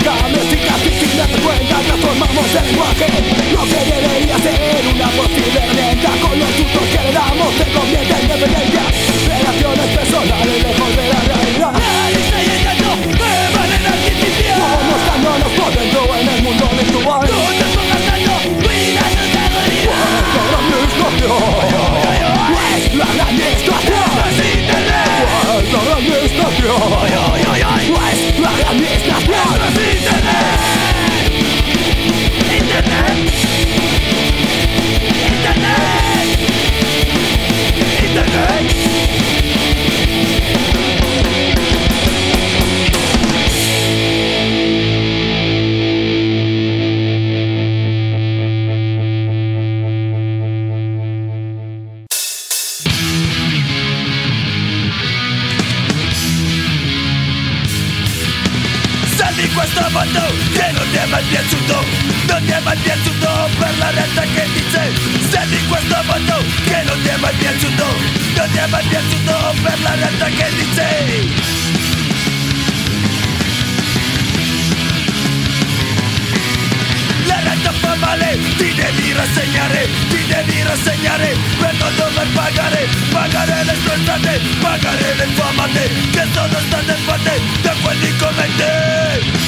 Nunca me sigas y sin darte cuenta transformamos el lenguaje Lo que debería ser una posible venta Con los sustos que le damos se convierte en dependencia Relaciones personales lejos de la realidad Como cañones corriendo en el mundo virtual No te pongas tanto, cuida tu seguridad Cuando mis propios Es la gran distracción Necesita Cuando la distracción Es la gran distracción che non è mai piaciuto Non ti è mai piaciuto per la realtà che dice Sei in questo mondo che non ti è mai piaciuto Non ti è mai piaciuto per la realtà che dice La realtà fa male, ti devi rassegnare, ti devi rassegnare per non dover pagare, pagare le tue entrate, pagare le tue amate, che sono state fatte da quelli come te.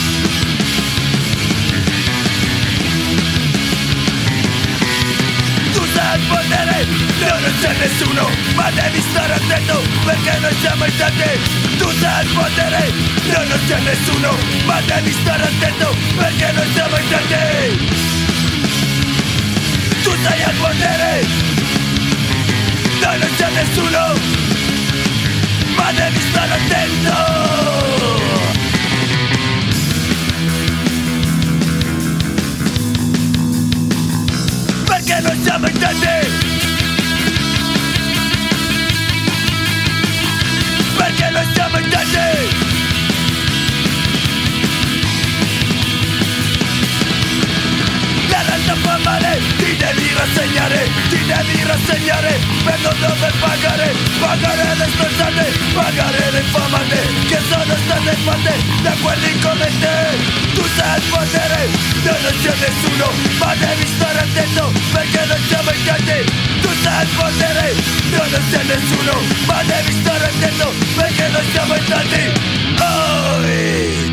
al potere No non c'è nessuno ma devi stare attento perché noi siamo in tanti. Tu sei al potere No non c'è nessuno ma devi stare attento perché noi siamo in tanti. Tu sei potere No non c'è nessuno ma devi stare attento. que no sabe entender Porque no sabe entender La raza fue devi rassegnare, ti devi rassegnare per non dover pagare, pagare le sprezzate, pagare le infamate che sono state fatte da quelli come te. Tu sai il potere, te non c'è nessuno, ma devi stare attento perché non siamo in tanti. Tu sai il potere, te non c'è nessuno, ma devi stare attento perché non siamo in tanti. Oh,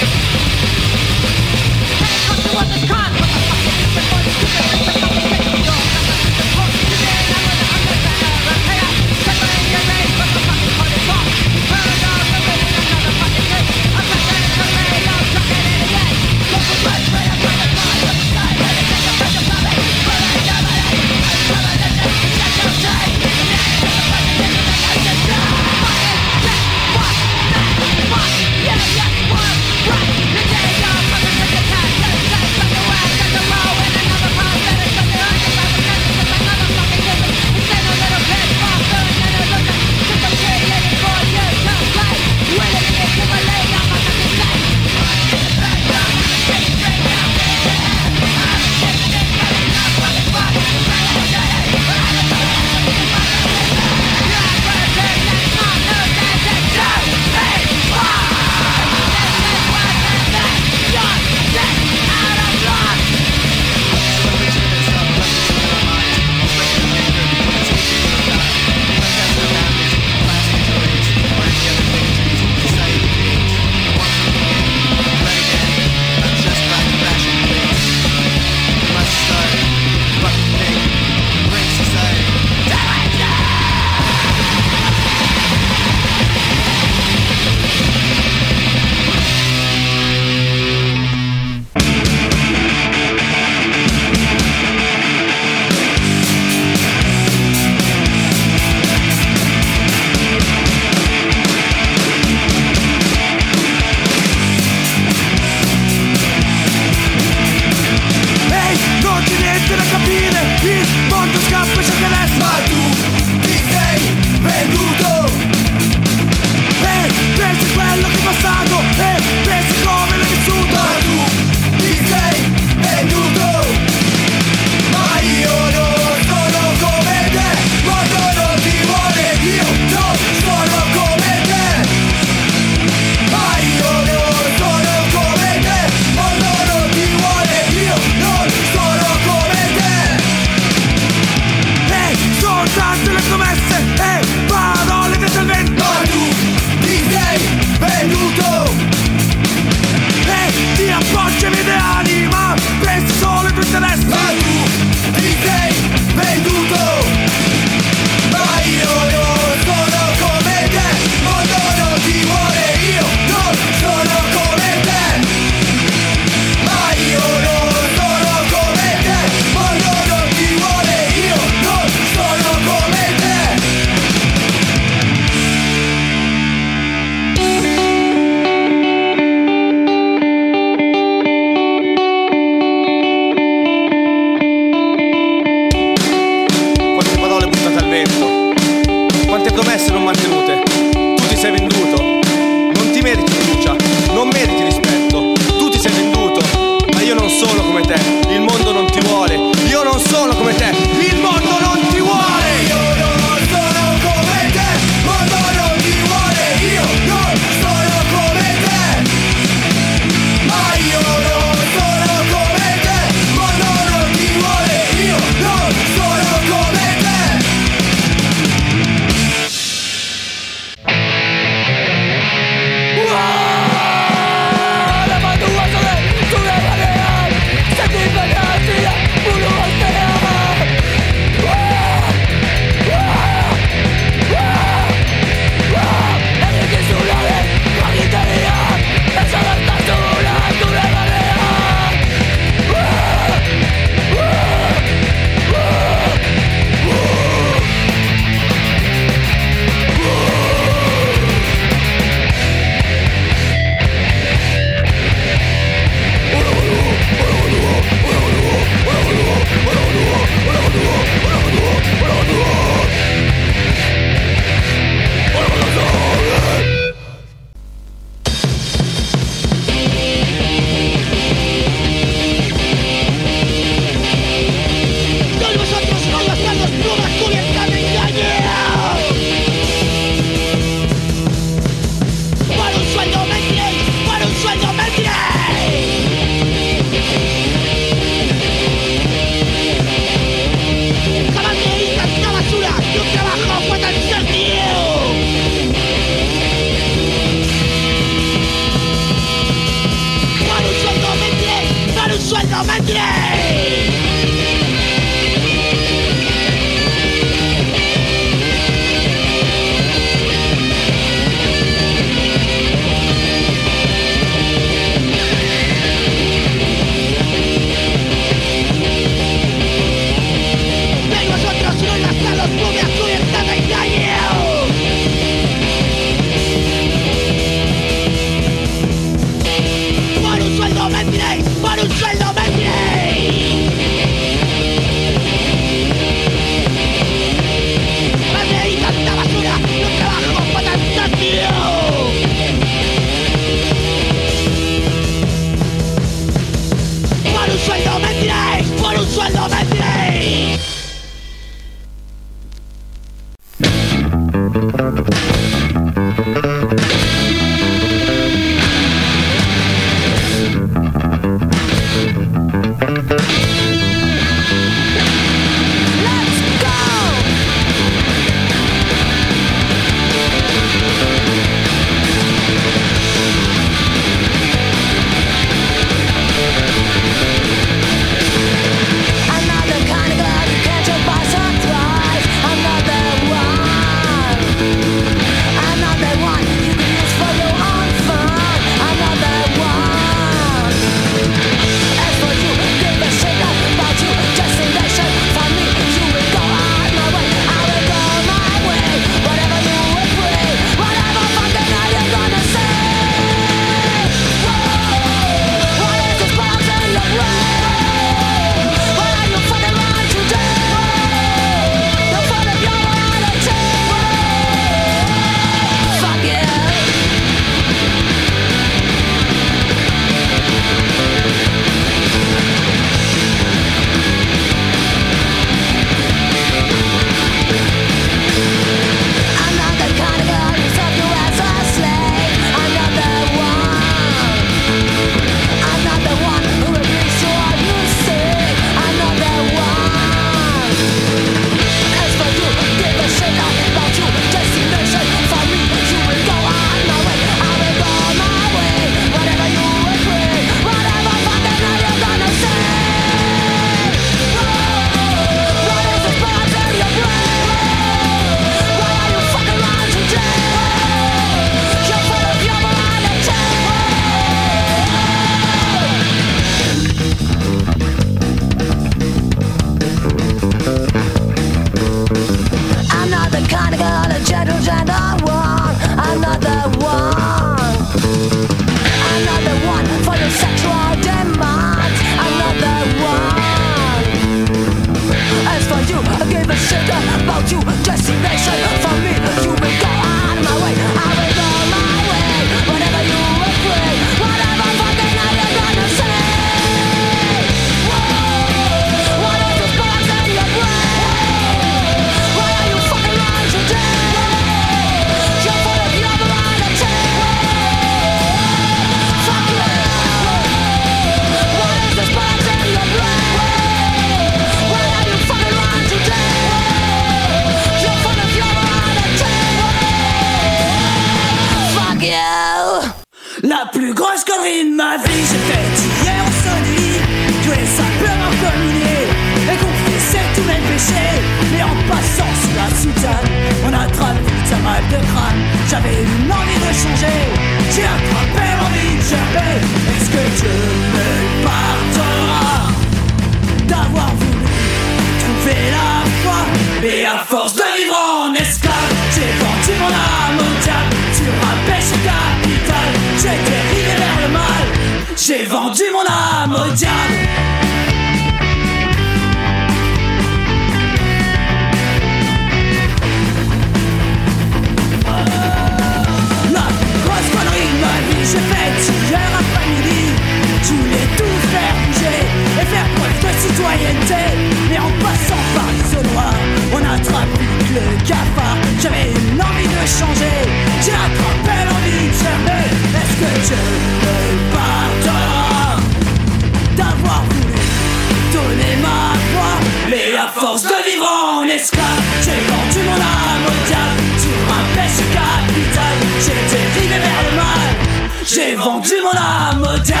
J'ai vendu mon âme au diable.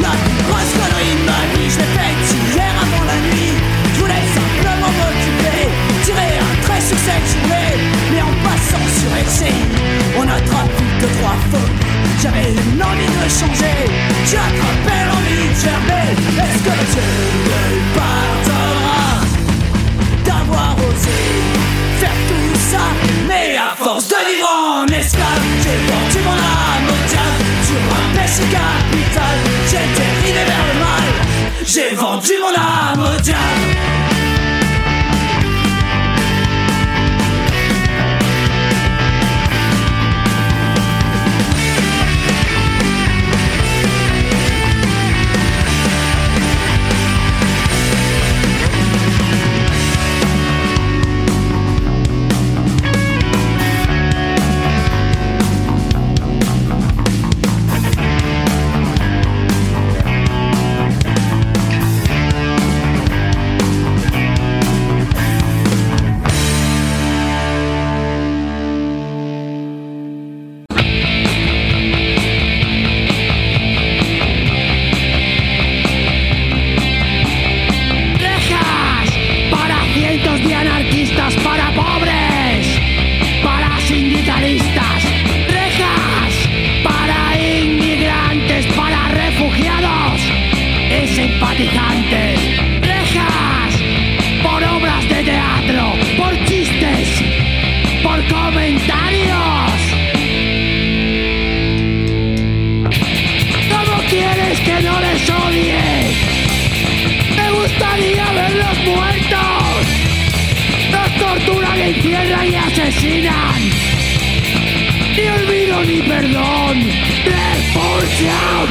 La grosse connerie m'a mis, je l'ai faite hier avant la nuit. Je voulais simplement reculer, tirer un trait sur cette journée. Mais en passant sur FCI, on n'a trappé que trois fois J'avais une envie de changer, tu attrapais l'envie de germer Est-ce que tu veux pas? force de vivre en esclave, j'ai vendu mon âme au diable sur un péché capital. J'ai dérivé vers le mal, j'ai vendu mon âme au diable. encierran y asesinan. Ni olvido ni perdón, repulsión.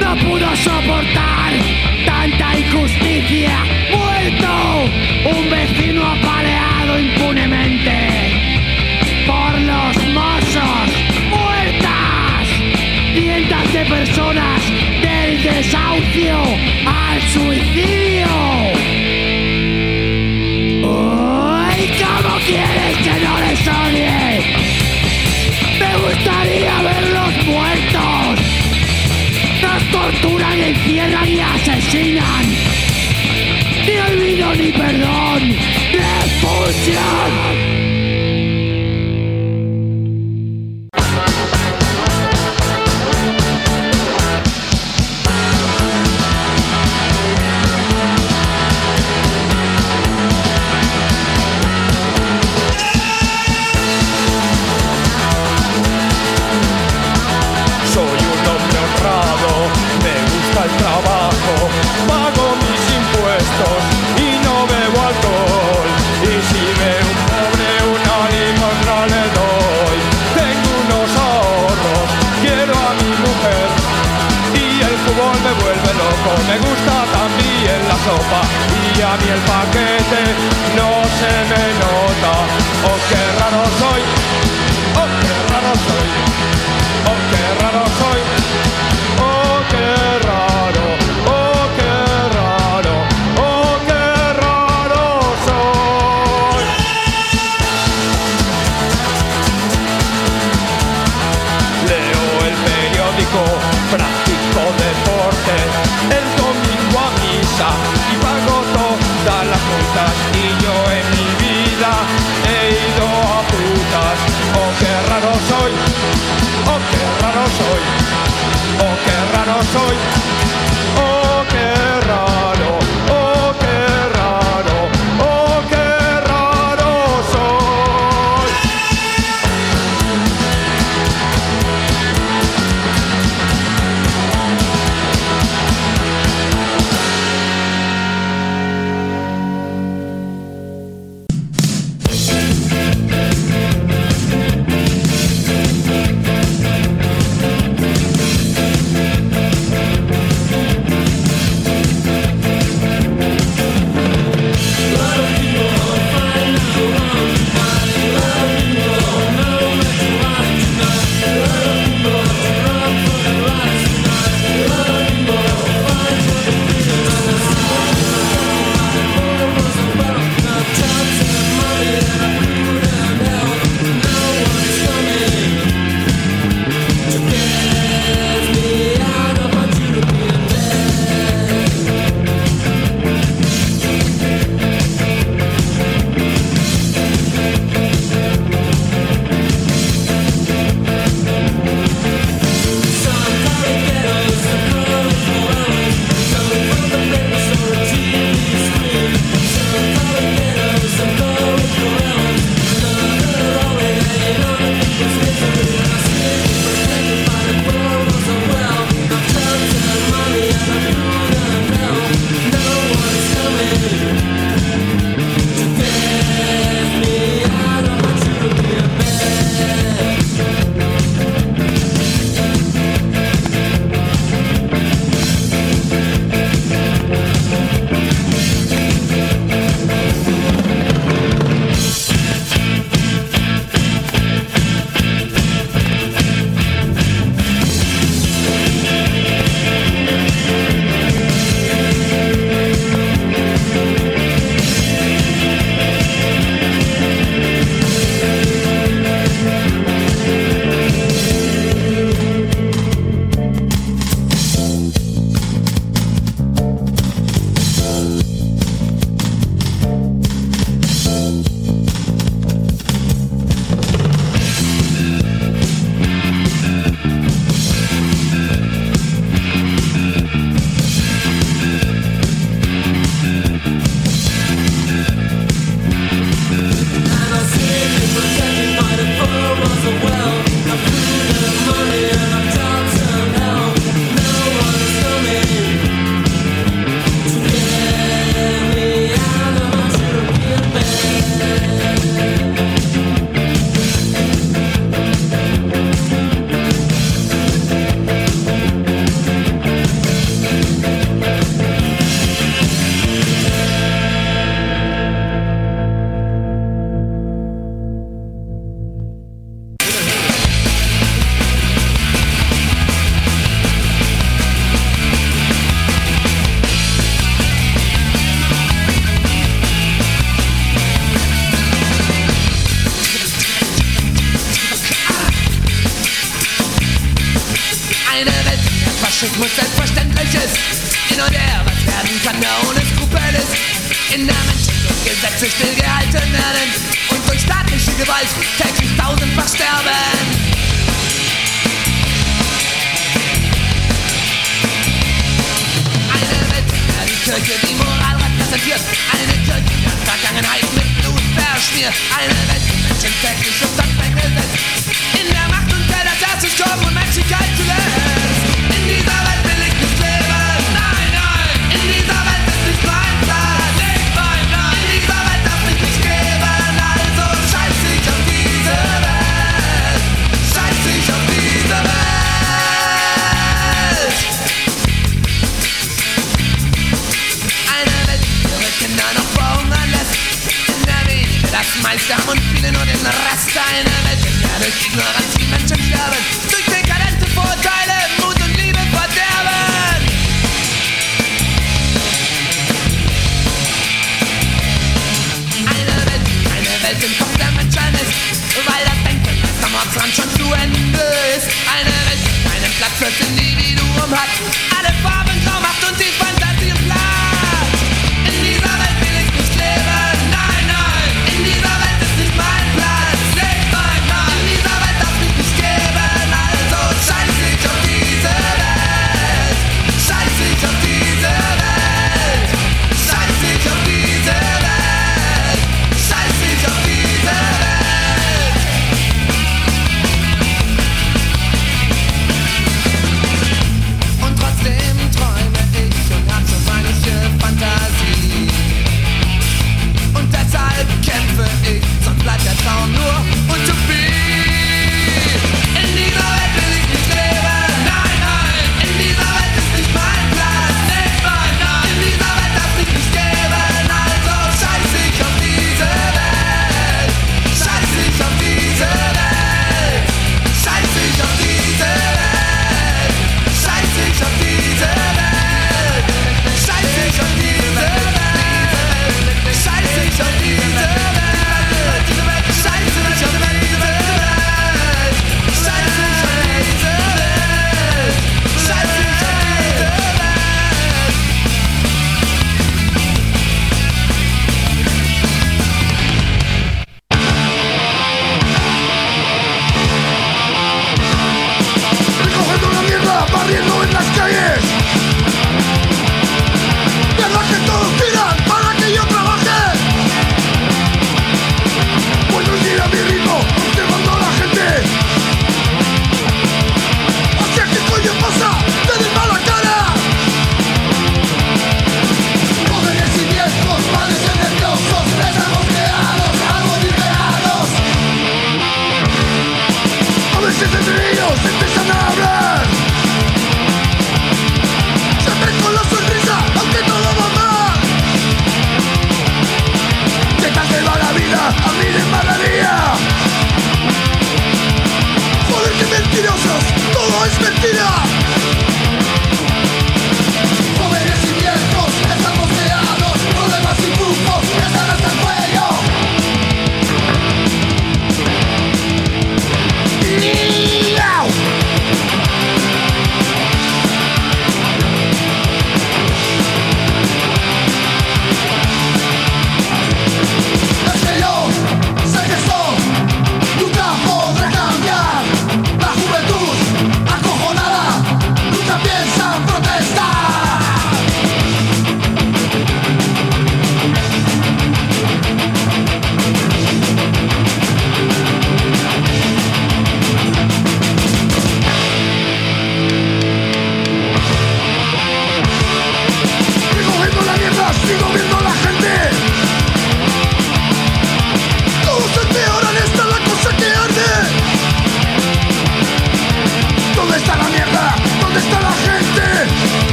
no pudo soportar tanta injusticia. Muerto, un vecino apagado. personas del desahucio al suicidio. Hoy, ¿cómo quieres que no les odie? Me gustaría verlos muertos. Nos torturan, encierran y asesinan. Ni olvido ni perdón, repulsión. y a mí el paquete no se me nota.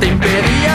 te impedía